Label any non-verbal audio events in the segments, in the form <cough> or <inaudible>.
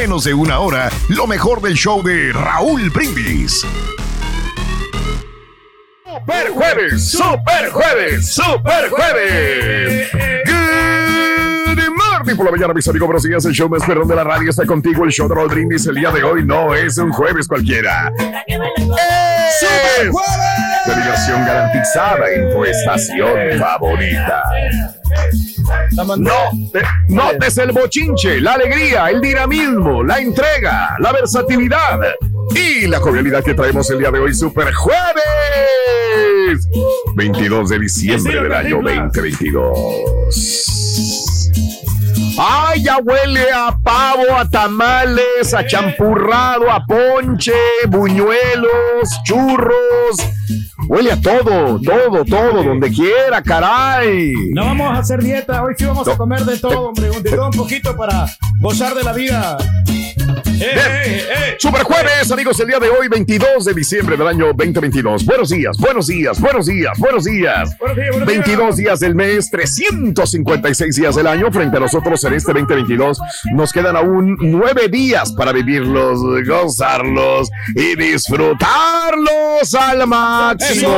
menos de una hora lo mejor del show de Raúl Brindis. Super jueves, super jueves, super jueves. Good morning por la mañana, mis amigos. Buenos días. El show más perrón de la radio está contigo. El show de Raúl Brindis el día de hoy no es un jueves cualquiera. ¡Super jueves! De diversión garantizada en tu estación favorita. No, te- notes el bochinche, la alegría, el dinamismo, la entrega, la versatilidad y la jovialidad que traemos el día de hoy, Super Jueves, 22 de diciembre del año 2022. Ay, ya huele a pavo, a tamales, a champurrado, a ponche, buñuelos, churros. Huele a todo, todo, todo, donde quiera, caray. No vamos a hacer dieta, hoy sí vamos a comer de todo, hombre, de <laughs> todo un poquito para gozar de la vida. Eh, eh, eh. Super jueves, amigos, el día de hoy, 22 de diciembre del año 2022. Buenos días, buenos días, buenos días, buenos días. Buenos días, buenos 22 días del mes, 356 días del año. Frente a nosotros en este 2022 nos quedan aún nueve días para vivirlos, gozarlos y disfrutarlos al máximo.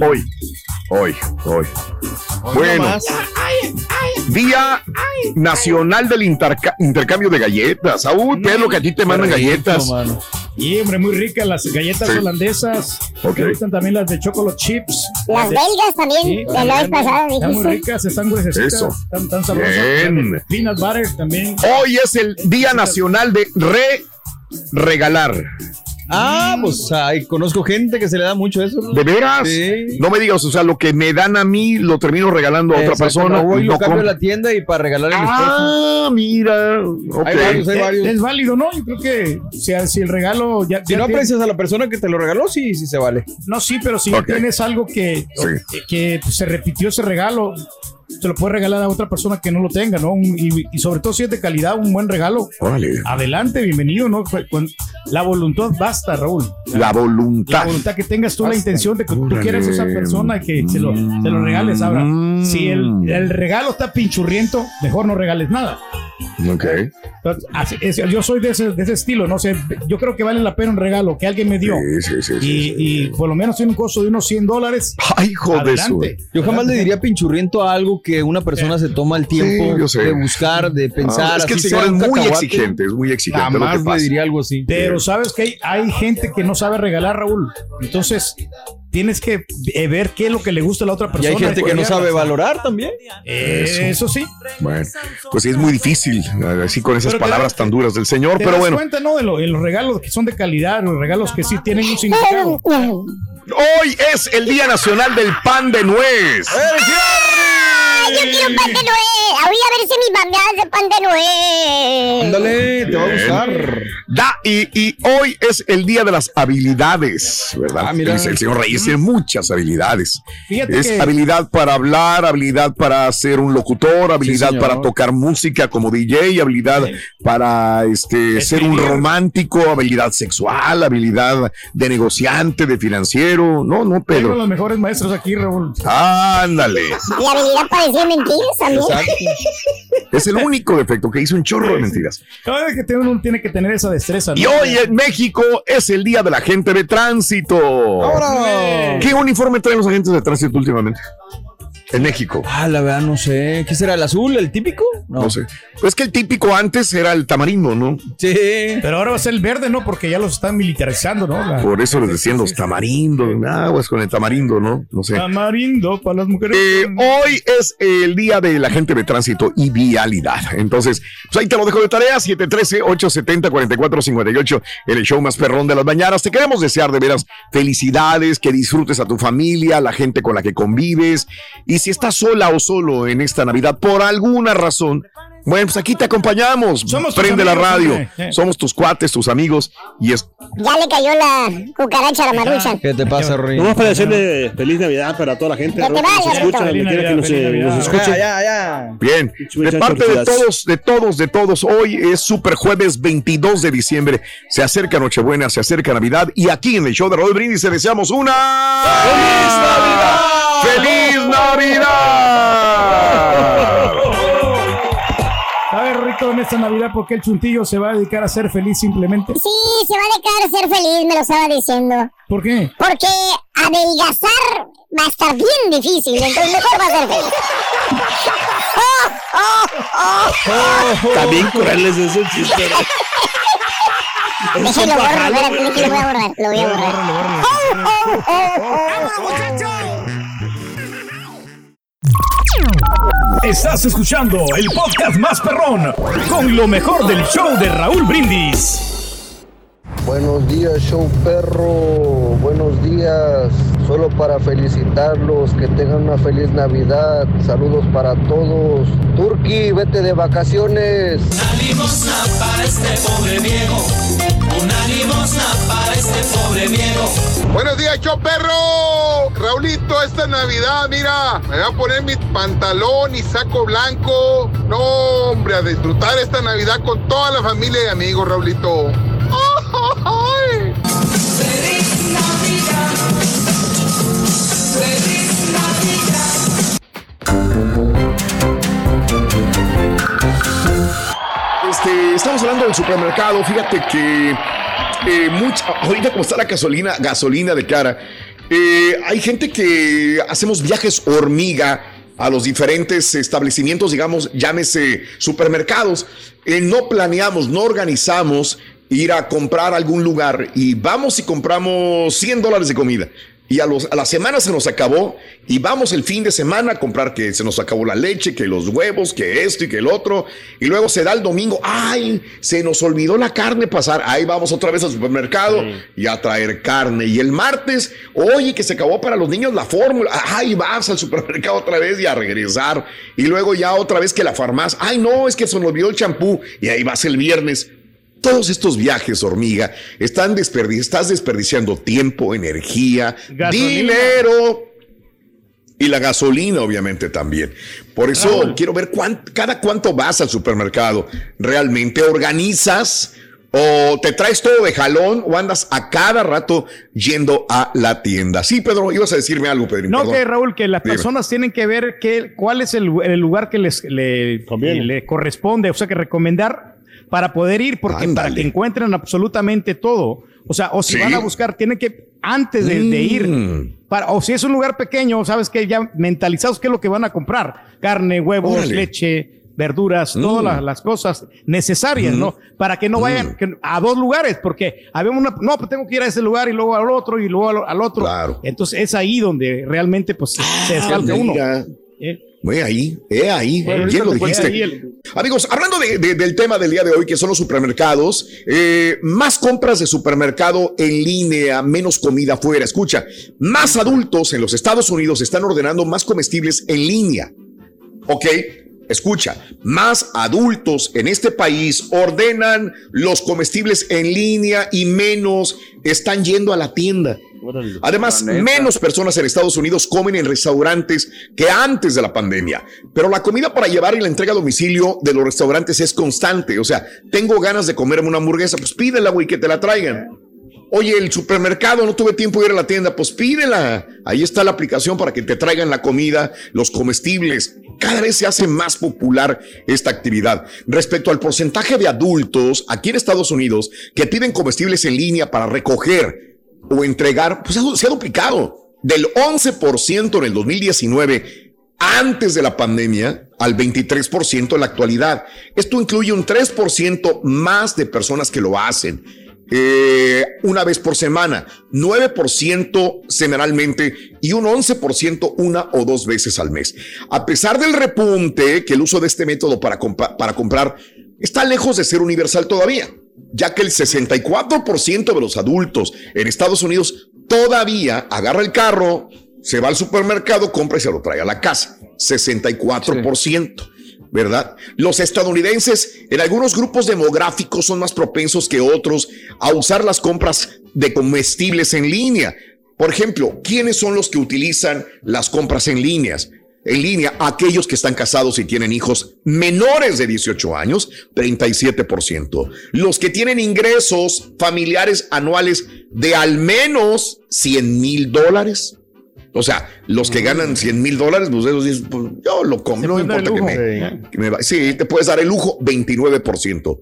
Hoy, hoy, hoy. Bueno, Día Nacional del Interca- Intercambio de Galletas. Saúl, ¿qué es lo que a ti te mandan galletas? Y hombre, muy ricas las galletas Sí. holandesas. Ok. Me gustan también las de chocolate chips. Las de- belgas también, Sí, de la vez pasada Están muy ricas, están gruesecitas, Eso. están tan sabrosas. Bien. Peanut butter también. Hoy es el Día Nacional de Re Regalar. Ah, pues ay, conozco gente que se le da mucho eso. ¿no? ¿De veras? Sí. No me digas, o sea, lo que me dan a mí lo termino regalando a otra Exacto, persona. voy no lo cambio a la tienda y para regalarle a mi esposo. Ah, mira. ok. Hay varios, hay Es, varios. es válido, ¿no? Yo creo que si, si el regalo ya, Si ya no tiene- aprecias a la persona que te lo regaló, sí, sí se vale. No, sí, pero si tienes algo que, Sí. que pues, se repitió ese regalo, se lo puedes regalar a otra persona que no lo tenga, ¿no? Un- y, y sobre todo si es de calidad, un buen regalo. Órale. Adelante, bienvenido, ¿no? Con- la voluntad basta, Raúl. La La voluntad. voluntad que tengas tú la intención de que tú Órale. quieras a esa persona y que se lo, se lo regales. Ahora, Mm. si el, el regalo está pinchurriento, mejor no regales nada. Ok. Entonces, así es, yo soy de ese, de ese estilo, ¿no? O sea, yo creo que vale la pena un regalo que alguien me dio. Sí, sí, sí, sí, y, sí. y por lo menos tiene un costo de unos 100 dólares. Ay, hijo de su. Adelante. Yo jamás le diría pinchurriento a algo que una persona se toma el tiempo sé. de buscar, de pensar. Ah, es que el señor es muy exigente, es muy exigente. lo que Jamás le diría algo así. Pero sabes que hay, hay gente que no sabe regalar, Raúl. Entonces, tienes que eh, ver qué es lo que le gusta a la otra Y persona. hay gente que no sabe valorar también. Eso sí. Bueno, pues sí, es muy difícil, así con esas Pero palabras das- tan duras del señor, Te pero das bueno. cuenta, ¿no? De, lo- de los regalos que son de calidad, los regalos que sí tienen un significado. Hoy es el Día Nacional del Pan de Nuez. Yo quiero pan de Noel. Voy a ver si mi mamá hace pan de Noel. Ándale, te va a gustar. Da, y, y hoy es el Día de las Habilidades, ¿verdad? Ah, mira. El, el señor Reyes tiene muchas habilidades. Fíjate Es que habilidad para hablar, habilidad para ser un locutor, habilidad para tocar música como DJ, habilidad para este, ser un romántico, habilidad sexual, habilidad de negociante, de financiero. No, no, tengo Pedro. los mejores maestros aquí, Raúl. Ándale. Y habilidad para mentiras también. Exacto. <laughs> Es el único defecto que hizo un chorro de mentiras. Cada vez que tiene- uno tiene que tener esa destreza. ¿no? Y hoy en México es el día de la gente de tránsito. ¿Qué uniforme traen los agentes de tránsito últimamente? En México. Ah, la verdad, no sé. ¿Qué será? ¿El azul? ¿El típico? No sé. Pues que el típico antes era el tamarindo, ¿no? Sí. Pero ahora va a ser el verde, ¿no? Porque ya los están militarizando, ¿no? La- Por eso les decían los tamarindos. Aguas con el tamarindo, ¿no? No sé. Tamarindo para las mujeres. Eh, hoy es el día de la gente de tránsito y vialidad. Entonces, pues ahí te lo dejo de tarea: 713-870-4458, el show más perrón de las mañanas. Te queremos desear de veras felicidades, que disfrutes a tu familia, a la gente con la que convives. Y si estás sola o solo en esta Navidad por alguna razón, bueno, pues aquí te acompañamos. Somos tus Prende la amigos, radio. hombre. Eh. Somos tus cuates, tus amigos. Y es Ya le cayó la cucaracha a la marucha. ¿Qué te pasa, Rory? Nomás para decirle feliz Navidad para toda la gente Que te ¿no? vaya, eh. Bien, de parte de todos, de todos, de todos, hoy es Super Jueves 22 de diciembre. Se acerca Nochebuena, se acerca Navidad y aquí en el show de Raúl Brindis te deseamos una ¡Feliz Navidad! ¡Feliz Navidad! ¿Sabes, Rico, en esta Navidad por qué el chuntillo se va a dedicar a ser feliz simplemente? Sí, se va a dejar ser feliz, me lo estaba diciendo. ¿Por qué? Porque adelgazar va a estar bien difícil, entonces mejor va a ser feliz. <laughs> ¡Oh, oh, oh! También crueles ese chiste. Borro, espérate, déjalo, voy a borrar, lo voy a borrar. ¡Oh, oh, oh! Estás escuchando el podcast más perrón con lo mejor del show de Raúl Brindis. Buenos días, show perro. Buenos días. Solo para felicitarlos, que tengan una feliz Navidad. Saludos para todos. Turki, vete de vacaciones. Buenos días, show perro. Raulito, esta Navidad, mira, me voy a poner mi pantalón y saco blanco. No, hombre, a disfrutar esta Navidad con toda la familia y amigos, Raulito. Hablando del supermercado. Fíjate que eh, mucha, ahorita como está la gasolina, gasolina de cara, eh, hay gente que hacemos viajes hormiga a los diferentes establecimientos, digamos, llámese supermercados. Eh, no planeamos, no organizamos ir a comprar algún lugar y vamos y compramos 100 dólares de comida. Y a, los, a la semana se nos acabó y vamos el fin de semana a comprar que se nos acabó la leche, que los huevos, que esto y que el otro. Y luego se da el domingo, ay, se nos olvidó la carne pasar. Ahí vamos otra vez al supermercado y a traer carne. Y el martes, oye, que se acabó para los niños la fórmula. Ay, vas al supermercado otra vez y a regresar. Y luego ya otra vez que la farmacia, ay, no, es que se nos olvidó el champú. Y ahí vas el viernes. Todos estos viajes, hormiga, están estás desperdiciando tiempo, energía, Gasolina. dinero y la gasolina, obviamente, también. Por eso quiero ver cuán- cada cuánto vas al supermercado. ¿Realmente organizas o te traes todo de jalón o andas a cada rato yendo a la tienda? Sí, Pedro, ibas a decirme algo, Pedro. No, que Raúl, que las Dime. personas tienen que ver qué, cuál es el, el lugar que les le corresponde, o sea, que recomendar para poder ir, porque para que encuentren absolutamente todo. O sea, o si Sí. van a buscar, tienen que, antes de, de ir, Mm. para, o si es un lugar pequeño, sabes que ya mentalizados qué es lo que van a comprar. Carne, huevos, Órale. leche, verduras, todas Mm. las, las cosas necesarias, ¿no? Para que no vayan que- a dos lugares, porque habemos una, no, pues tengo que ir a ese lugar y luego al otro y luego al, al otro. Claro. Entonces es ahí donde realmente pues se desfalca uno. ¿eh? Ve ahí, he ahí, Bueno, bien lo dijiste. el- Amigos, hablando de- de- del tema del día de hoy, que son los supermercados, eh, más compras de supermercado en línea, menos comida afuera. Escucha, más adultos en los Estados Unidos están ordenando más comestibles en línea. ¿Ok? Escucha, más adultos en este país ordenan los comestibles en línea y menos están yendo a la tienda. Además, menos personas en Estados Unidos comen en restaurantes que antes de la pandemia. Pero la comida para llevar y la entrega a domicilio de los restaurantes es constante. O sea, tengo ganas de comerme una hamburguesa, pues pídela, güey, que te la traigan. Oye, el supermercado, no tuve tiempo de ir a la tienda, pues pídela. Ahí está la aplicación para que te traigan la comida, los comestibles. Cada vez se hace más popular esta actividad. Respecto al porcentaje de adultos aquí en Estados Unidos que piden comestibles en línea para recoger o entregar, pues se ha duplicado del 11% en el 2019 antes de la pandemia al 23% en la actualidad. Esto incluye un 3% más de personas que lo hacen. Eh, una vez por semana, 9% semanalmente y un 11% una o dos veces al mes. A pesar del repunte que el uso de este método para, para comprar está lejos de ser universal todavía, ya que el 64% de los adultos en Estados Unidos todavía agarra el carro, se va al supermercado, compra y se lo trae a la casa. 64%. ¿Verdad? Los estadounidenses en algunos grupos demográficos son más propensos que otros a usar las compras de comestibles en línea. Por ejemplo, ¿quiénes son los que utilizan las compras en líneas? En línea, aquellos que están casados y tienen hijos menores de 18 años, 37%. Los que tienen ingresos familiares anuales de al menos 100 mil dólares, o sea, los que ganan 100 mil dólares, pues esos dicen, pues yo lo compro, no importa que me, que Sí, te puedes dar el lujo, 29%.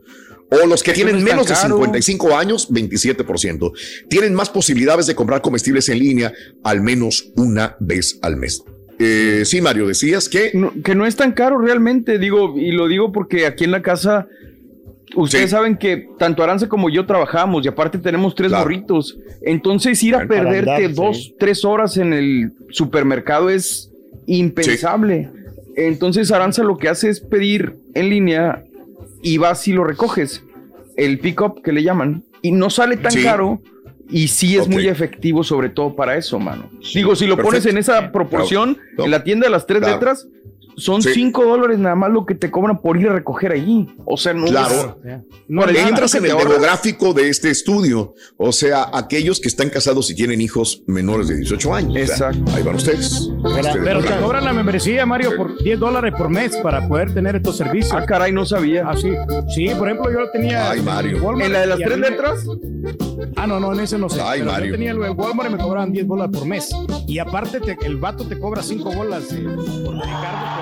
O los que tienen menos de 55 años, 27%. Tienen más posibilidades de comprar comestibles en línea al menos una vez al mes. Eh, sí, Mario, decías que... que no es tan caro realmente, digo, y lo digo porque aquí en la casa Ustedes saben que tanto Aranza como yo trabajamos y aparte tenemos tres morritos. Entonces ir a perderte dos, tres horas en el supermercado es impensable. Entonces Aranza lo que hace es pedir en línea y vas y lo recoges. El pick-up que le llaman. Y no sale tan caro y sí es muy efectivo sobre todo para eso, mano. Digo, si lo pones en esa proporción, en la tienda de las tres letras, son 5 dólares nada más lo que te cobran por ir a recoger allí. O sea, no claro. no entras en el demográfico de este estudio. O sea, aquellos que están casados y tienen hijos menores de 18 años. Exacto. ahí van ustedes. Pero, te cobran la membresía, Mario, por 10 dólares por mes para poder tener estos servicios. Ah, caray, no sabía. Ah, sí. Sí, por ejemplo, yo lo tenía. Ay, Mario. ¿En la de las tres letras? Ah, no, no, en ese no sé. Ay, Mario. Yo tenía el de Walmart y me cobraban 10 dólares por mes. Y aparte, el vato te cobra 5 bolas eh, por recargo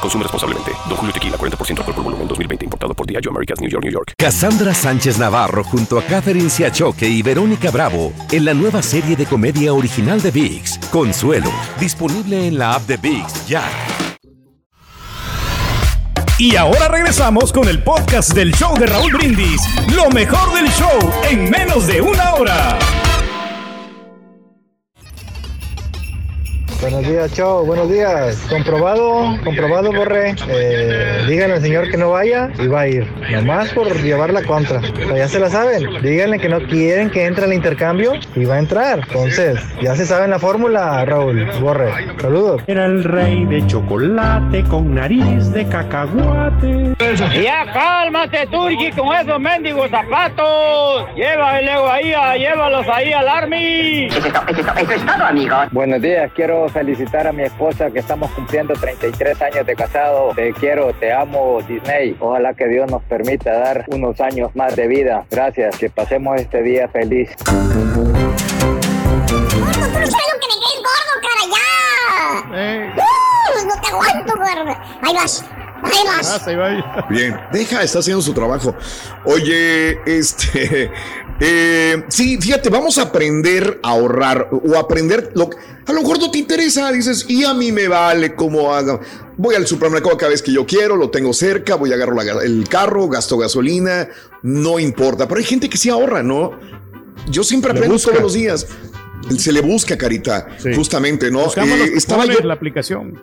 Consume responsablemente. Don Julio Tequila, 40% alcohol por volumen, 2020. Importado por Diageo Americas, New York, New York. Cassandra Sánchez Navarro junto a Catherine Siachoque y Verónica Bravo en la nueva serie de comedia original de VIX, Consuelo. Disponible en la app de VIX, ya. Y ahora regresamos con el podcast del show de Raúl Brindis. Lo mejor del show en menos de una hora. Buenos días, chao, buenos días. Comprobado, comprobado, Borre. Eh, díganle al señor que no vaya y va a ir. Nomás por llevar la contra. ya se la saben. Díganle que no quieren que entre al intercambio y va a entrar. Entonces, ya se saben la fórmula, Raúl. Borre. Saludos. Era el rey de chocolate con nariz de cacahuate. Ya cálmate, Turki, con esos mendigos zapatos. Llévalos ahí, llévalos ahí al army. Eso es todo, amigo. Buenos días, quiero felicitar a mi esposa que estamos cumpliendo 33 años de casado. Te quiero, te amo, Disney. Ojalá que Dios nos permita dar unos años más de vida. Gracias, que pasemos este día feliz. Ya. no te aguanto, gordo. Ahí vas. Ahí vas. Ah, Bien, deja, está haciendo su trabajo. Oye, este, <laughs> eh, sí, fíjate, vamos a aprender a ahorrar o aprender lo que a lo mejor no te interesa. Dices, y a mí me vale cómo haga. Voy al supermercado cada vez que yo quiero, lo tengo cerca, voy a agarrar el carro, gasto gasolina, no importa. Pero hay gente que sí ahorra, ¿no? Yo siempre aprendo todos los días. Se le busca, Carita, justamente, ¿no? Eh, estaba yo la aplicación.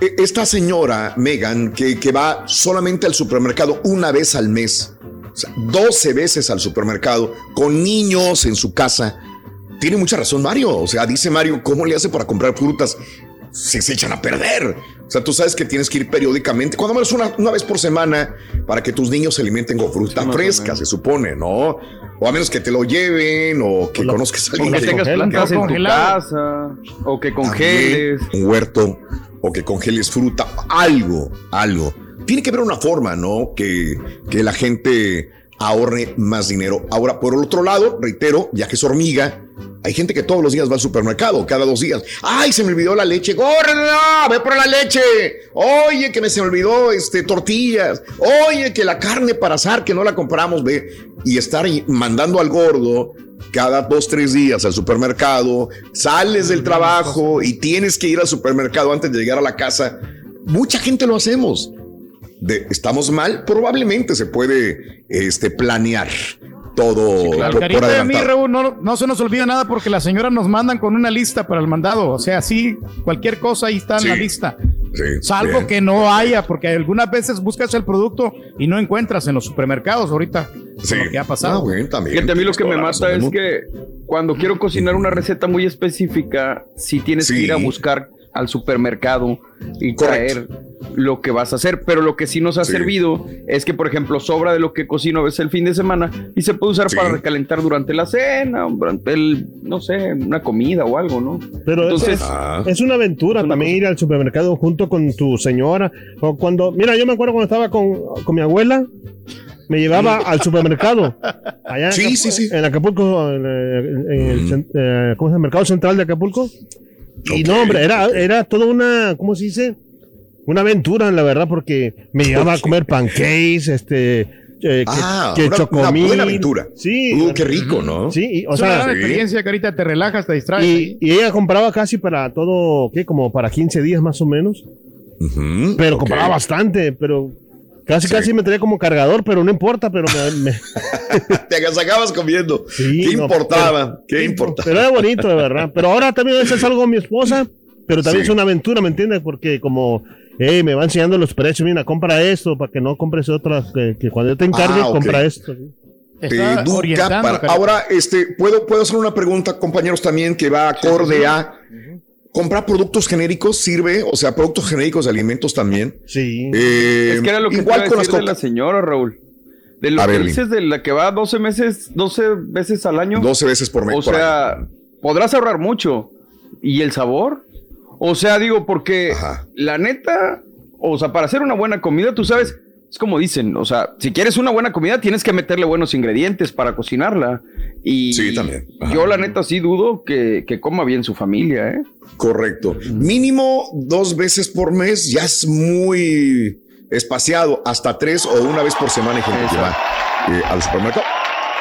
E, esta señora, Megan, que, que va solamente al supermercado una vez al mes o sea, 12 veces al supermercado con niños en su casa. Tiene mucha razón Mario. O sea, dice Mario, ¿cómo le hace para comprar frutas? se, se echan a perder. O sea, tú sabes que tienes que ir periódicamente, cuando menos una, una vez por semana, para que tus niños se alimenten con fruta fresca, se supone, ¿no? O a menos que te lo lleven o que conozcas a alguien que tengas plantas en tu casa o que congeles. También un huerto o que congeles fruta, algo, algo. Tiene que haber una forma, ¿no? Que, que la gente ahorre más dinero. Ahora, por el otro lado, reitero, viajes hormiga. Hay gente que todos los días va al supermercado, cada dos días. ¡Ay, se me olvidó la leche! ¡Gorda! ¡Ve por la leche! Oye, que me se me olvidó este, tortillas. Oye, que la carne para asar, que no la compramos, ve. Y estar mandando al gordo cada dos, tres días al supermercado, sales del trabajo y tienes que ir al supermercado antes de llegar a la casa. Mucha gente lo hacemos. De, ¿Estamos mal? Probablemente se puede este, planear todo por, por Carita de mí. Raúl, no, no se nos olvida nada porque las señoras nos mandan con una lista para el mandado. O sea, sí, cualquier cosa ahí está en la Sí. lista. Sí, Salvo bien. que no haya, porque algunas veces buscas el producto y no encuentras en los supermercados ahorita Sí. lo que ha pasado. También. Fíjate, a mí lo que me mata es que cuando quiero cocinar una receta muy específica, si tienes que ir a buscar al supermercado y traer lo que vas a hacer. Pero lo que sí nos ha Sí. servido es que, por ejemplo, sobra de lo que cocino a veces el fin de semana y se puede usar Sí. para recalentar durante la cena, durante el, no sé, una comida o algo, ¿no? Pero eso Entonces, es, Ah. es una aventura también ir al supermercado junto con tu señora. O cuando, mira, yo me acuerdo cuando estaba con, con mi abuela, me llevaba al supermercado. Allá en Sí, Acapu- sí, sí. En Acapulco, en, en- en el, cen- eh, ¿cómo se llama? Mercado Central de Acapulco. Y no, hombre, era, era toda una, ¿cómo se dice? Una aventura, la verdad, porque me llevaba a comer pancakes, este, eh, que, Ah, que una- una chocomil. buena aventura. Sí. Uh, qué rico, ¿no? Sí, y, o es una sea, gran experiencia, Carita, te relajas, te distraes. y, y ella compraba casi para todo, ¿qué? Como para 15 días más o menos. Pero compraba bastante, pero casi Sí. casi me traía como cargador, pero no importa, pero me, me- <laughs> Te agasacabas comiendo. Sí, ¿Qué no, importaba? ¿Qué importaba? pero era bonito, de verdad. Pero ahora también a veces salgo con mi esposa, pero también Sí. es una aventura, ¿me entiendes? Porque como eh, me va enseñando los precios, mira, compra esto para que no compres otras, que, que cuando yo te encargue, Ah, compra esto. Te educa para-. Ahora, este, puedo, puedo hacer una pregunta, compañeros, también que va acorde a comprar productos genéricos, sirve, o sea, productos genéricos de alimentos también. Sí. Eh, es que era lo que te igual iba a con las decir de la señora, Raúl. De lo A que ver, dices de la que va 12 meses, 12 veces al año. 12 veces por mes. O por sea, podrás ahorrar mucho. ¿Y el sabor? O sea, digo, porque Ajá. la neta, o sea, para hacer una buena comida, tú sabes, es como dicen, o sea, si quieres una buena comida, tienes que meterle buenos ingredientes para cocinarla. Y Sí, también. Ajá. yo la neta sí dudo que, que coma bien su familia, ¿eh? Correcto. Mínimo dos veces por mes ya es muy espaciado. Hasta tres o una vez por semana hay gente que va eh, al supermercado.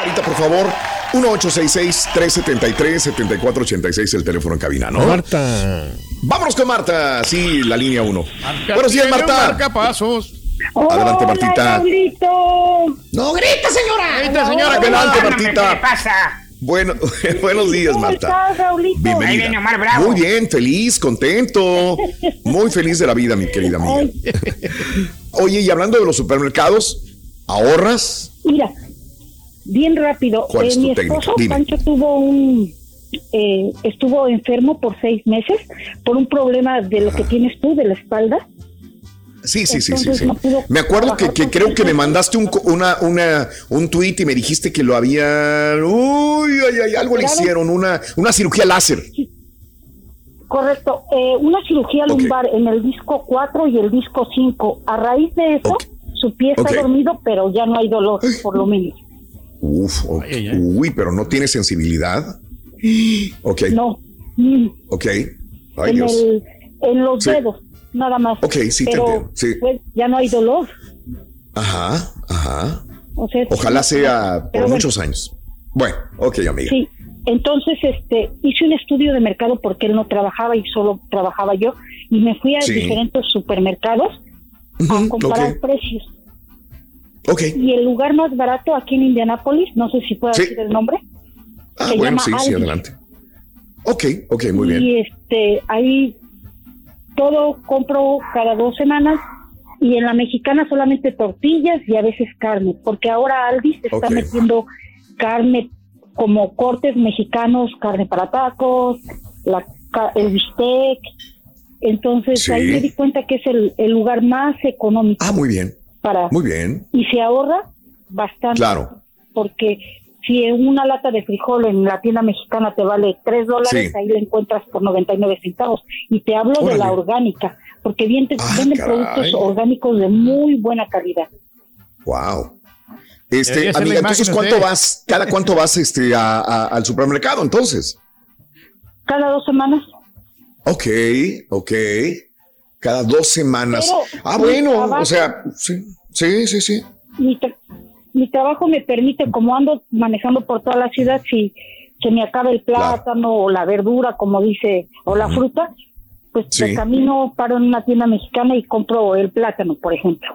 Ahorita, por favor, 1-866-373-7486, el teléfono en cabina, ¿no? Marta. Vámonos con Marta. Sí, la línea 1. Buenos días, Marta. Marca pasos. Adelante, Martita. Raulito. No grita, señora. Grita, señora. Adelante, ¿Qué Martita. pasa? Bueno, buenos días, ¿Cómo Marta. estás, Raulito? Ahí viene Bienvenida. Omar Bravo. Muy bien, feliz, contento. Muy feliz de la vida, mi querida amiga. Oye, y hablando de los supermercados, ¿ahorras? Mira, bien rápido. ¿Cuál es eh, tu mi técnica? esposo Dime. Pancho tuvo un eh, estuvo enfermo por seis meses por un problema de lo que tienes tú de la espalda. Sí, sí, sí, sí, sí. Me acuerdo que, que creo que me mandaste un, co- una, una, un tweet y me dijiste que lo habían. Uy, ay, ay, algo le hicieron, una, una cirugía láser. Correcto, eh, una cirugía lumbar en el disco 4 y el disco 5. A raíz de eso, su pie está dormido, pero ya no hay dolor, por lo menos. Uf. Ay, uy, pero no tiene sensibilidad. <gasps> Ok, No, ok. Ay, en, Dios. el, en los Sí. dedos, nada más. Ok, sí te pero, entiendo, sí. pues, ya no hay dolor. Ajá, ajá. O sea, Ojalá sea por bueno, muchos años. Bueno, ok, amiga. Sí, entonces este hice un estudio de mercado porque él no trabajaba y solo trabajaba yo y me fui a Sí. diferentes supermercados a comparar precios. Ok. Y el lugar más barato aquí en Indianápolis, no sé si puedo Sí. decir el nombre, Ah, bueno, sí, sí, adelante. Ok, ok, muy bien. y este ahí todo compro cada dos semanas y en la mexicana solamente tortillas y a veces carne, porque ahora Aldi se está metiendo carne como cortes mexicanos, carne para tacos, la, el bistec, Entonces ahí me di cuenta que es el, el, lugar más económico. Ah, muy bien. Para, muy bien. Y se ahorra bastante. Claro. Porque si una lata de frijol en la tienda mexicana te vale 3 dólares, ahí la encuentras por 99 centavos. Y te hablo de la orgánica, porque bien te ah, venden productos orgánicos de muy buena calidad. Wow. Este, amiga, entonces, ¿cuánto vas, cada cuánto vas este, a, al supermercado entonces? Cada dos semanas. Ok, ok. Cada dos semanas. ah, bueno, o sea, sí, sí, sí. sí. Mi, mi, trabajo me permite, como ando manejando por toda la ciudad, si se me acaba el plátano o la verdura, como dice, o la fruta, pues de camino paro en una tienda mexicana y compro el plátano, por ejemplo.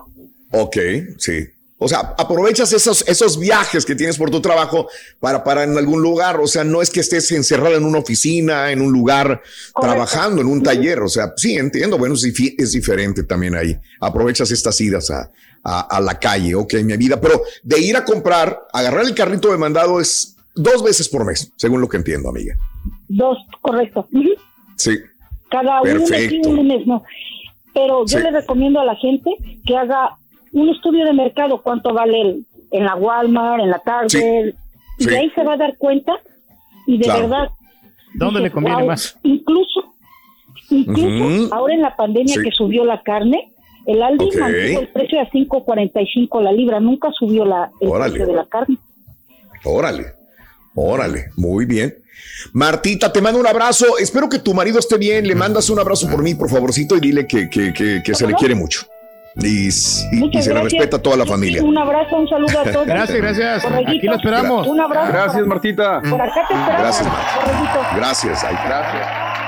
Ok, sí. O sea, aprovechas esos, esos viajes que tienes por tu trabajo para parar en algún lugar. O sea, no es que estés encerrado en una oficina, en un lugar, trabajando en un taller. O sea, sí, entiendo. Bueno, es, es diferente también ahí. Aprovechas estas idas a, a, la calle, ok, mi vida. Pero de ir a comprar, agarrar el carrito de mandado es dos veces por mes, según lo que entiendo, amiga. Dos, correcto. Sí. Cada uno un mes, no. Pero yo le recomiendo a la gente que haga un estudio de mercado, cuánto vale en la Walmart, en la Target, y de ahí se va a dar cuenta y de verdad. ¿Dónde le conviene más? Incluso, incluso ahora en la pandemia que subió la carne, el Aldi mantuvo el precio a 5.45 la libra, nunca subió la, el precio de la carne. Órale, órale, muy bien. Martita, te mando un abrazo. Espero que tu marido esté bien. Le mandas un abrazo por mí, por favorcito, y dile que, que, que se le quiere mucho y, se le respeta a toda la familia. Un abrazo, un saludo a todos. <laughs> Gracias, gracias. Aquí lo esperamos. Un abrazo. Gracias, Martita. Por acá te esperamos. Gracias, Gracias, ay, gracias.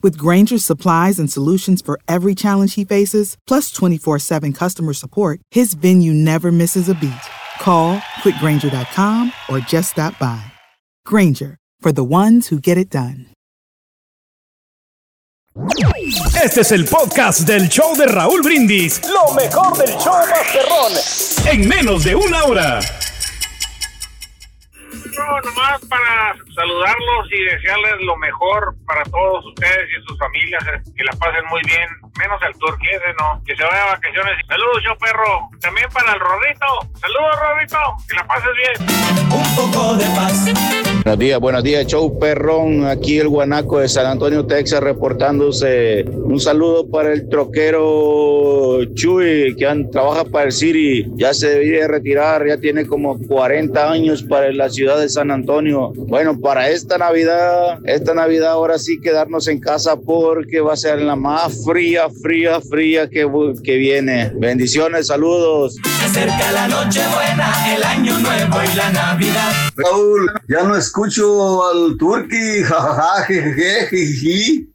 With Granger's supplies and solutions for every challenge he faces, plus 24 7 customer support, his venue never misses a beat. Call quickgranger.com or just stop by. Granger, for the ones who get it done. Este es el podcast del show de Raúl Brindis. Lo mejor del show Masterrón. En menos de una hora. No, nomás para saludarlos y desearles lo mejor para todos ustedes y sus familias, eh, que la pasen muy bien, menos el turqués, ¿no? Que se vaya a vacaciones. Saludos, yo perro. También para el Rodito. Saludos, Rodito. Que la pases bien. Un poco de paz. Buenos días, buenos días, show perrón. Aquí el guanaco de San Antonio, Texas, reportándose. Un saludo para el troquero Chuy, que trabaja para el City. Ya se debía retirar, ya tiene como 40 años para la ciudad de San Antonio. Bueno, para esta Navidad, esta Navidad ahora sí quedarnos en casa porque va a ser la más fría, fría, fría que, que viene. Bendiciones, saludos. Se acerca la noche buena, el año nuevo y la Navidad. Raúl, ya no escucho al turqui, <laughs> jajaja, jejeje,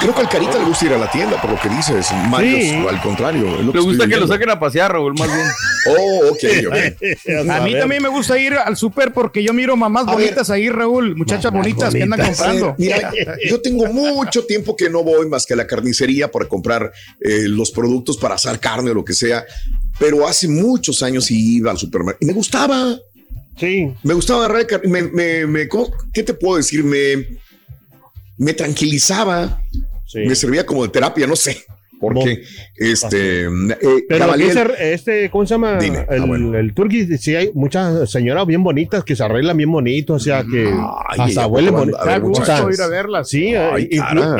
Creo que al Carita le gusta ir a la tienda, por lo que dices, Mario, al contrario. Le gusta que lo saquen a pasear, Raúl, más bien. <laughs> Oh, ok, <laughs> a mí también me gusta ir al súper porque yo miro mamás bonitas ahí, Raúl, muchachas bonitas, que andan comprando. Mira, yo tengo mucho tiempo que no voy más que a la carnicería para comprar eh, los productos para asar carne o lo que sea, pero hace muchos años iba al supermercado y me gustaba. Sí. Me gustaba, me, me, me, ¿qué te puedo decir? Me, me tranquilizaba, me servía como de terapia, no sé. Porque este, eh, Pero este, ¿cómo se llama? el, ah, el turqui, sí hay muchas señoras bien bonitas que se arreglan bien bonitos, o sea que hasta huelen bonitas. ir a verlas. Sí, eh,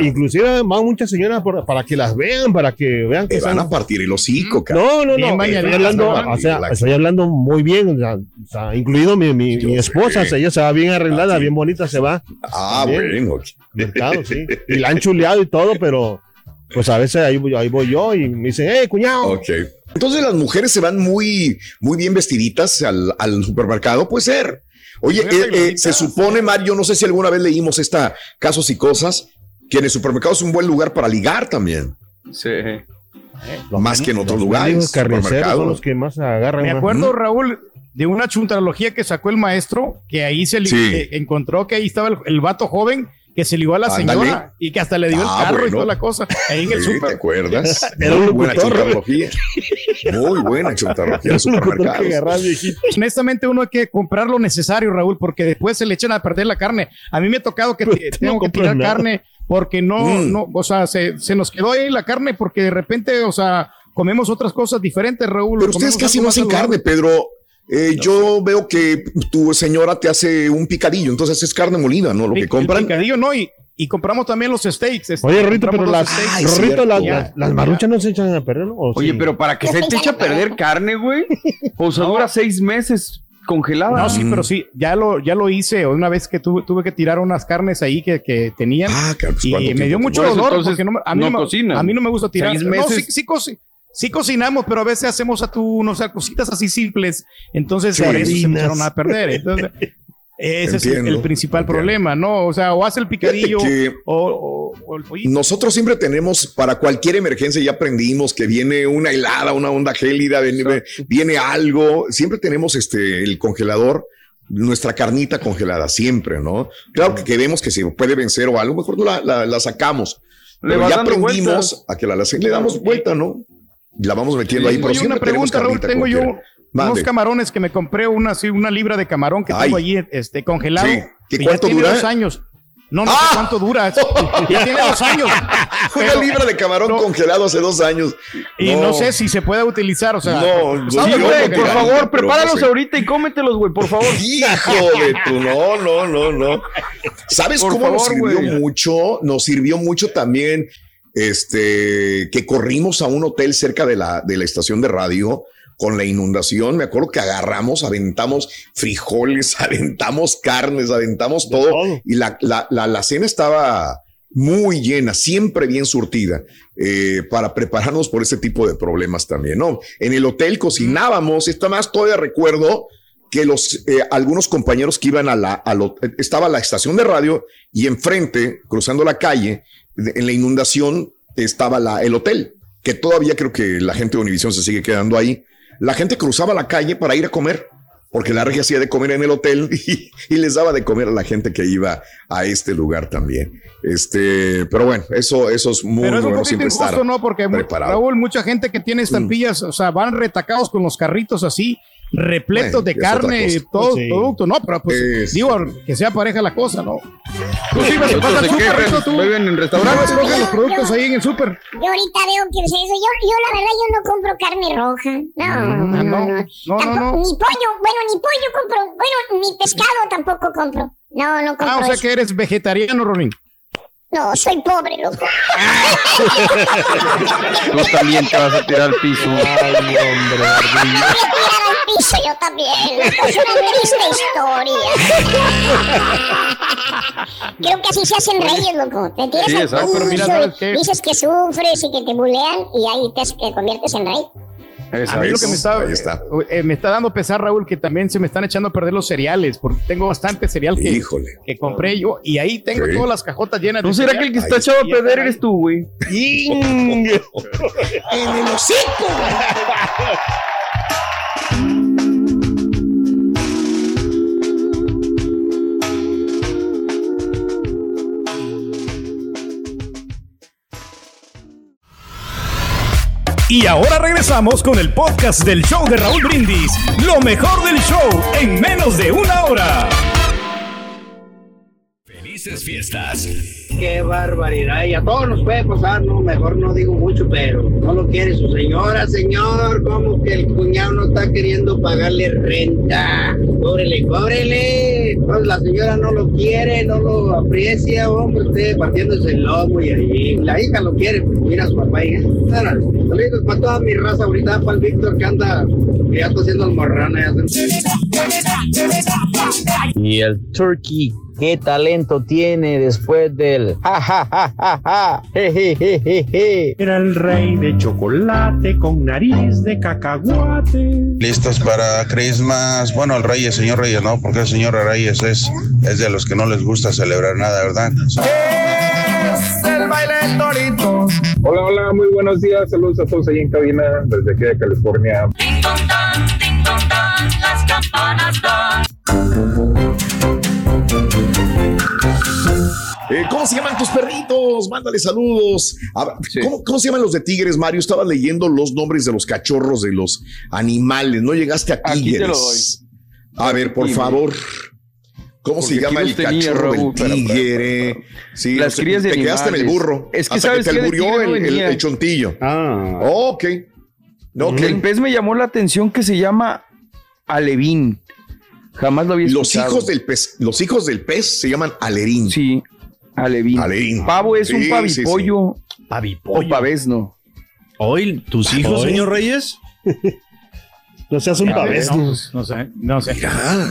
inclusive van muchas señoras para que las vean, para que vean que van a partir el hocico, No, no, no. Estoy hablando, o sea, estoy hablando muy bien, o sea, incluido mi, mi, mi esposa, ella se va bien arreglada, ah, bien bonita se va. Ah, bueno. Mercado, sí. Y la han chuleado y todo, pero pues a veces ahí, ahí voy yo y me dicen, ¡eh, cuñado! Ok. Entonces las mujeres se van muy, muy bien vestiditas al, al supermercado, puede ser. Oye, eh, eh, se supone, Mario, no sé si alguna vez leímos esta Casos y Cosas, que en el supermercado es un buen lugar para ligar también. Sí. Más que en otros lugares. Los carniceros son los que más agarran. Me acuerdo, Raúl, de una chuntarología que sacó el maestro, que ahí se Sí. encontró que ahí estaba el, el vato joven que se ligó a la Ándale. señora y que hasta le dio Ah, el carro y toda la cosa. Ahí en el Sí, ¿Te acuerdas? <laughs> Era un Muy buena <laughs> locutor. chuntarología. Muy buena chuntarología de supermercados. Honestamente, uno hay que comprar lo necesario, Raúl, porque después se le echan a perder la carne. A mí me ha tocado que <laughs> te- tengo que tirar nada. carne porque no, Mm. no, o sea, se, se nos quedó ahí la carne porque de repente, o sea, comemos otras cosas diferentes, Raúl. Pero ustedes casi no hacen saludable. carne, Pedro. Eh, yo veo que tu señora te hace un picadillo, entonces es carne molida, ¿no? Lo que compran. El picadillo no, y, y compramos también los steaks. este, Oye, Rorrito, pero las, Rorrito, cierto. las, Ya. las, las maruchas no se echan a perder, ¿no? ¿O Oye, sí? pero para que se te eche a perder carne, güey. O sea, dura seis meses congelada. No, sí, pero sí, ya lo, ya lo hice. Una vez que tuve, tuve que tirar unas carnes ahí que, que tenían. Ah, claro, pues, y ¿cuánto me dio mucho dolor entonces, porque no, a, mí no no, me- a mí no me gusta tirar. Seis No, meses. sí, sí, sí cocinamos, pero a veces hacemos atún, o sea, cositas así simples. Entonces, por eso se echaron a perder. Entonces, ese es el, principal entiendo. problema, ¿no? O sea, o hace el picadillo o, o- o el pollito. Nosotros siempre tenemos, para cualquier emergencia, ya aprendimos que viene una helada, una onda gélida, viene, viene algo. Siempre tenemos este, el congelador, nuestra carnita congelada, siempre, ¿no? Claro que, que vemos que si puede vencer o algo, mejor no la, la- la sacamos. Le Pero ya aprendimos vueltas. a que la, la- le damos vuelta, ¿no? La vamos metiendo ahí. Pero Oye, una pregunta, Raúl, tengo yo. Mande. unos camarones que me compré, una, así, una libra de camarón que Ay. tengo allí este, congelado. Sí. ¿Qué y ya cuánto tiene dura? dos años. No, no ¡Ah! sé cuánto dura. <laughs> Ya tiene dos años. <laughs> Una Pero- libra de camarón no. congelado hace dos años. Y no. sé si se puede utilizar, o sea. No, Sí, güey, por favor, pero prepáralos no sé. ahorita y cómetelos, güey, por favor. Hijo <laughs> de tu, no, no, no, no. ¿Sabes Por cómo nos favor, sirvió güey. mucho? Nos sirvió mucho también este que corrimos a un hotel cerca de la, de la estación de radio con la inundación. Me acuerdo que agarramos, aventamos frijoles, <laughs> aventamos carnes, aventamos todo. todo. Y la, la, la, la cena estaba muy llena, siempre bien surtida, eh, para prepararnos por ese tipo de problemas también, ¿no? En el hotel cocinábamos, esto más todavía recuerdo que los eh, algunos compañeros que iban a la, a lo- estaba la estación de radio y enfrente, cruzando la calle, en la inundación estaba la, el hotel, que todavía creo que la gente de Univision se sigue quedando ahí. La gente cruzaba la calle para ir a comer, porque la regia hacía de comer en el hotel <laughs> y, y les daba de comer a la gente que iba a este lugar también. Este, pero bueno, eso, eso es muy Pero es un bueno poquito injusto, ¿no? Porque, preparado. Mm. Raúl, mucha gente que tiene estampillas, o sea, van retacados con los carritos así, repletos Bueno, de carne, cosa. todo Sí. producto, ¿no? Pero pues, Es- digo, que sea pareja la cosa, ¿no? Tú sí vas, tú. en restaurantes. escogen los productos ahí en el súper. Yo ahorita veo que es eso. Yo, yo la verdad, yo no compro carne roja. No, no, no. no. No, no, Tampoco- no. Ni pollo, bueno, ni pollo compro. Bueno, ni pescado tampoco compro. No, no compro Ah, o sea eso. que eres vegetariano, Ronin. No, soy pobre, loco. <laughs> Tú también te vas a tirar al piso. Ay, hombre, Voy a tirar al piso yo también. loco. Es una triste historia. <laughs> Creo que así se hacen reyes, loco. Te tiras Sí, al exacto, piso dices que sufres y que te bulean y ahí te, te conviertes en rey. A mí lo que me está, Ahí está. eh, me está dando pesar, Raúl, que también se me están echando a perder los cereales, porque tengo bastante cereal que, Híjole. que compré yo y ahí tengo Sí. todas las cajotas llenas ¿No de será que el que está Ahí echado a perder eres tú, güey? <laughs> <laughs> ¡En el hocico! Y ahora regresamos con el podcast del show de Raúl Brindis. Lo mejor del show en menos de una hora. Felices fiestas. Qué barbaridad. Y a todos nos puede pasar, ¿no? Mejor no digo mucho, pero no lo quiere su señora, señor. Como que el cuñado no está queriendo pagarle renta. Cóbrele, cóbrele. Pues la señora no lo quiere, no lo aprecia, hombre. Usted partiéndose el lomo y ahí. La hija lo quiere, pues mira a su papá y Saludos para toda mi raza ahorita, para el Víctor que anda, que ya está haciendo el morrano. Y el Turkey, qué talento tiene después del ja ja ja ja ja je, je, je, je, je. Era el rey de chocolate con nariz de cacahuate. Listos para Christmas. Bueno, el Reyes, señor Reyes, no, porque el señor Reyes es, es de los que no les gusta celebrar nada, ¿verdad? Ese el baile del torito. Hola, hola, muy buenos días. Saludos a todos ahí en cabina desde aquí de California. Ding campanas dan. Eh, ¿Cómo se llaman tus perritos? Mándale saludos. ¿cómo, cómo se llaman los de tigres, Mario? Estaba leyendo los nombres de los cachorros de los animales. No llegaste a Aquí te lo tigres. A ver, por favor. ¿Cómo se llama el tenía, cachorro Raúl, del tigre? Sí, Las no sé, crías de te quedaste en el burro. Es que hasta ¿sabes que te no el, el- venía. el chontillo. Ah. ok. No, ok. El pez me llamó la atención que se llama alevín. Jamás lo había Los escuchado. hijos del pez, los hijos del pez se llaman alerín. Sí, alevín. Alevín. Pavo es un Sí, pavipollo o Pavipollo. pavesno. Hoy, tus hijos, Hoy. señor Reyes. <laughs> No seas un pavés. No, no sé, no sé.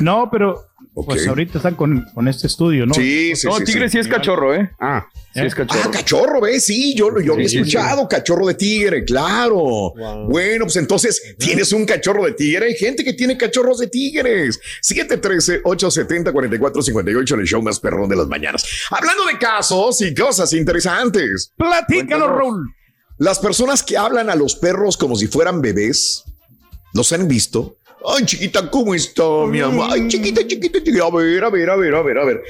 No, pero pues ahorita están con, con este estudio, ¿no? Sí, sí, No, sí, tigre sí. sí es cachorro, ¿eh? Ah, Sí es Ah, cachorro. cachorro, ¿ves? Sí, yo, yo lo he Sí, sí, escuchado, cachorro de tigre, claro. Bueno, pues entonces tienes un cachorro de tigre. Hay gente que tiene cachorros de tigres. 713-870-4458 en el show más perrón de las mañanas. Hablando de casos y cosas interesantes. Platícanos, Raúl. Las personas que hablan a los perros como si fueran bebés, ¿los han visto? Ay, chiquita, ¿cómo está, mi amor? Ay, chiquita, chiquita, chiquita. A ver, a ver, a ver, a ver, a ver.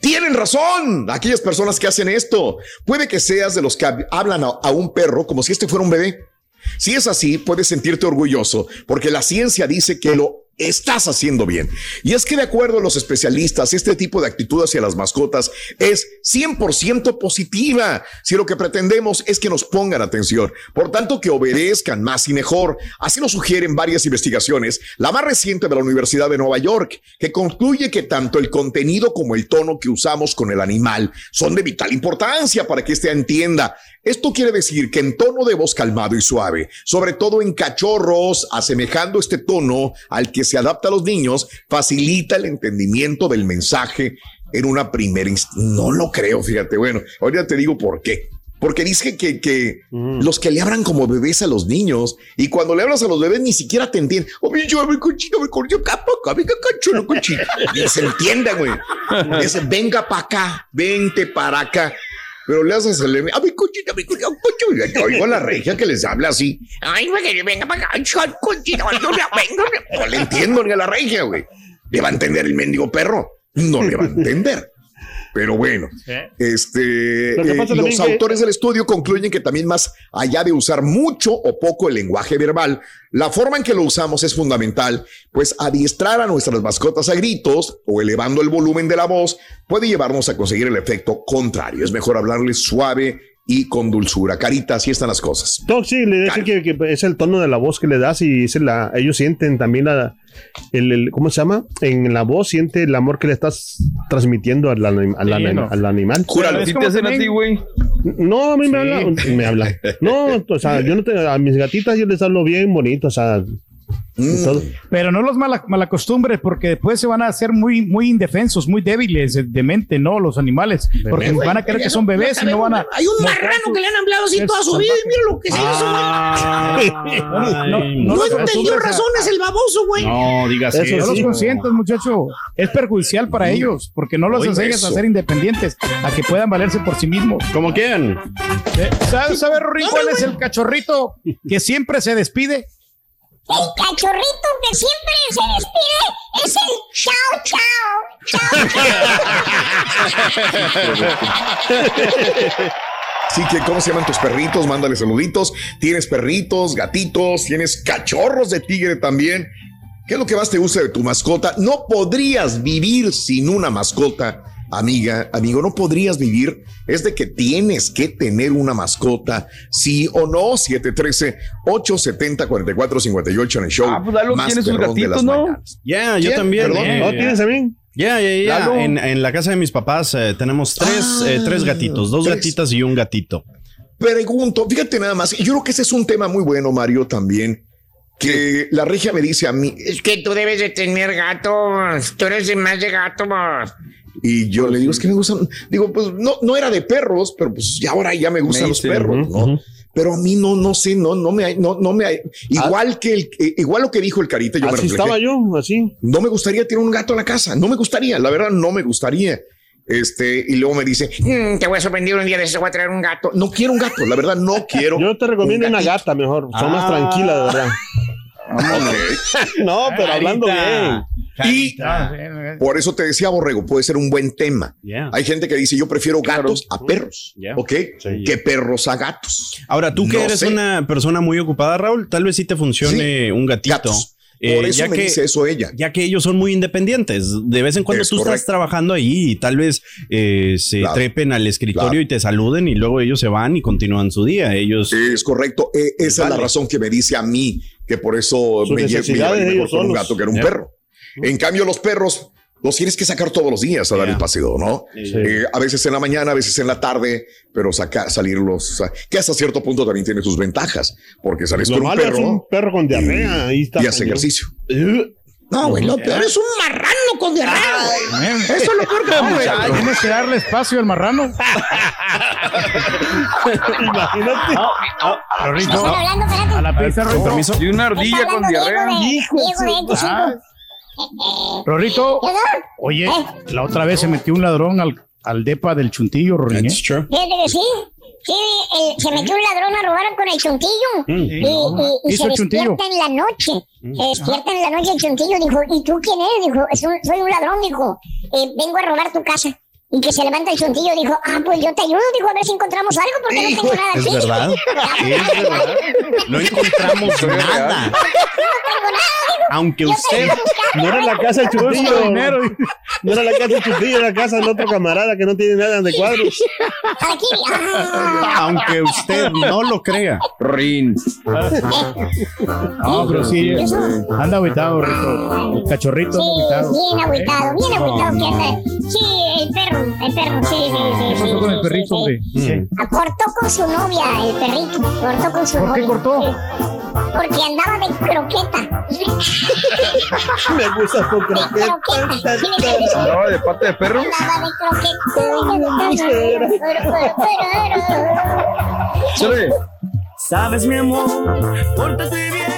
Tienen razón aquellas personas que hacen esto. Puede que seas de los que hab- hablan a un perro como si este fuera un bebé. Si es así, puedes sentirte orgulloso porque la ciencia dice que lo estás haciendo bien. Y es que de acuerdo a los especialistas, este tipo de actitud hacia las mascotas es 100% positiva. Si lo que pretendemos es que nos pongan atención, por tanto que obedezcan más y mejor. Así lo sugieren varias investigaciones, la más reciente de la Universidad de Nueva York, que concluye que tanto el contenido como el tono que usamos con el animal son de vital importancia para que éste entienda. Esto quiere decir que en tono de voz calmado y suave, sobre todo en cachorros, asemejando este tono al que se adapta a los niños, facilita el entendimiento del mensaje en una primera instancia. No lo creo, fíjate. Bueno, ahorita te digo por qué. Porque dice que, que los que le hablan como bebés a los niños y cuando le hablas a los bebés ni siquiera te entienden. Mi yo, mi cochino, mi cochino, capa, capa, cachulo, cochino. Y se entiende, güey. <laughs> Dice, venga para acá, vente para acá. Pero le haces el... A mi cochino, mi cochino, cochino. Yo oigo a la regia que les habla así. Ay, güey, venga para acá, cochino, yo le vengo. No le entiendo ni a la regia, güey. Le va a entender el mendigo perro. No le va a entender. Pero bueno, este, eh, los que- autores del estudio concluyen que también más allá de usar mucho o poco el lenguaje verbal, la forma en que lo usamos es fundamental, pues adiestrar a nuestras mascotas a gritos o elevando el volumen de la voz puede llevarnos a conseguir el efecto contrario. Es mejor hablarles suave y con dulzura. Carita, así están las cosas. No, sí, le dice que, que es el tono de la voz que le das y es la, ellos sienten también la, el, el- ¿cómo se llama? En la voz siente el amor que le estás transmitiendo al, anim- al, Sí, no. al animal. Júralo. ¿Sí te hacen a ti, güey? No, a mí me habla, me habla. No, o sea, yo no te, a mis gatitas yo les hablo bien bonito, o sea, Mm. todo. Pero no los mala- malacostumbres, porque después se van a hacer muy, muy indefensos, muy débiles de, de mente, ¿no? Los animales. Porque van a creer que son no- bebés y no van a. Hay un marrano su- que le han hablado así toda su vida y mira lo que se hizo, güey. No, no, no, entendió a- razones el baboso, güey. No, digas Eso. No los sí. consientas, muchacho. Es perjudicial para ellos, porque no los enseñas a ser independientes, a que puedan valerse por sí mismos. Como quieran. Eh, ¿Sabes, sabe, Rorín, cuál es el cachorrito que siempre se despide? El cachorrito que siempre se despide es el chao, chao. Chao, Así que, ¿cómo se llaman tus perritos? Mándale saluditos. Tienes perritos, gatitos, tienes cachorros de tigre también. ¿Qué es lo que más te gusta de tu mascota? No podrías vivir sin una mascota, amiga, amigo. No podrías vivir. Es de que tienes que tener una mascota, sí o no. 713-870-4458 en el show. Ah, pues Lalo más tiene sus perrón de gatitos, las ¿no? Ya, yo también. Perdón. eh, ¿No tienes a mí? Ya, ya, ya. En, la casa de mis papás eh, tenemos tres, eh, tres gatitos, dos tres. gatitas y un gatito. Pregunto, fíjate nada más. y Yo creo que ese es un tema muy bueno, Mario, también. Que la regia me dice a mí, Es que tú debes de tener gatos. Tú eres el más de gatos. Y yo le digo, es que me gustan. Digo, pues no, no era de perros, pero pues ya ahora ya me gustan los perros, ¿no? Pero a mí no, no sé, no, no me, no, no me, igual que el, eh, igual lo que dijo el Carita, yo me Así reflejé. estaba yo, así. No me gustaría tener un gato en la casa, no me gustaría, la verdad, no me gustaría. Este, y luego me dice, "Mm, te voy a sorprender un día de eso, voy a traer un gato. No quiero un gato, la verdad, no <laughs> quiero. Yo te recomiendo un una gata mejor. Son más Ah. tranquilas, de verdad. <laughs> <laughs> No, pero hablando bien. Y por eso te decía, Borrego, puede ser un buen tema. Yeah. Hay gente que dice, yo prefiero gatos a perros, Yeah. ¿ok? Que perros a gatos. Ahora, tú que eres sé. una persona muy ocupada, Raúl, tal vez sí te funcione un gatito. Gatos. Eh, Por eso ya me que, dice eso ella. Ya que ellos son muy independientes. De vez en cuando Es tú estás trabajando ahí y tal vez eh, se Claro. trepen al escritorio Claro. y te saluden y luego ellos se van y continúan su día. Ellos. Es correcto. Eh, esa es la razón que me dice a mí que por eso Sus me lle- me lleva mejor con un gato que era un Yeah. perro. En cambio, los perros los tienes que sacar todos los días a dar el paseo, ¿no? Eh, a veces en la mañana, a veces en la tarde, pero sacar, salirlos, que hasta cierto punto también tiene sus ventajas, porque sales Lo con un malo es perro un perro con diarrea. Ahí está. y hace ejercicio. No, güey, lo peor es un marrano con diarrea, güey. Eso es lo peor que No, güey. Tienes que darle espacio al marrano. Imagínate. A la pizza, permiso. Y una ardilla con diarrea. Diego de X5. Rorrito, oye, ¿Eh? la otra vez se metió un ladrón al, al depa del chuntillo, Rorín. ¿eh? Fíjate que sí. Sí, el- se metió un ladrón a robar con el chuntillo. Mm. Y, y- y Hizo se chuntillo. despierta en la noche. Se despierta en la noche el chuntillo. Dijo, ¿y tú quién eres? Dijo, "Es un- soy un ladrón. Dijo, "Eh, vengo a robar tu casa. Y que se levanta el chuntillo. Dijo, ah, pues yo te ayudo. Dijo, a ver si encontramos algo porque no tengo nada Es aquí. verdad. <laughs> Es verdad. No encontramos nada. No tengo nada. Dijo, Aunque usted. No era la algo". casa del chuntillo. dinero. No era la casa del chuntillo, <laughs> era la casa del otro camarada que no tiene nada de cuadros. Ah. Aunque usted no lo crea. Rin. No, pero sí, anda aguitado. El cachorrito Sí, anda aguitado. bien agüitado, bien agüitado que anda. Sí, el perro, el perro, sí, sí, sí. ¿Qué pasó con el perrito, sí, hombre? sí. Ah, Cortó con su novia, el perrito. Cortó con su ¿Por qué novia. cortó? Porque andaba de croqueta. <laughs> Me gusta tu croqueta. ¿Andaba de pata de perro? Sabes, mi amor, pórtate bien.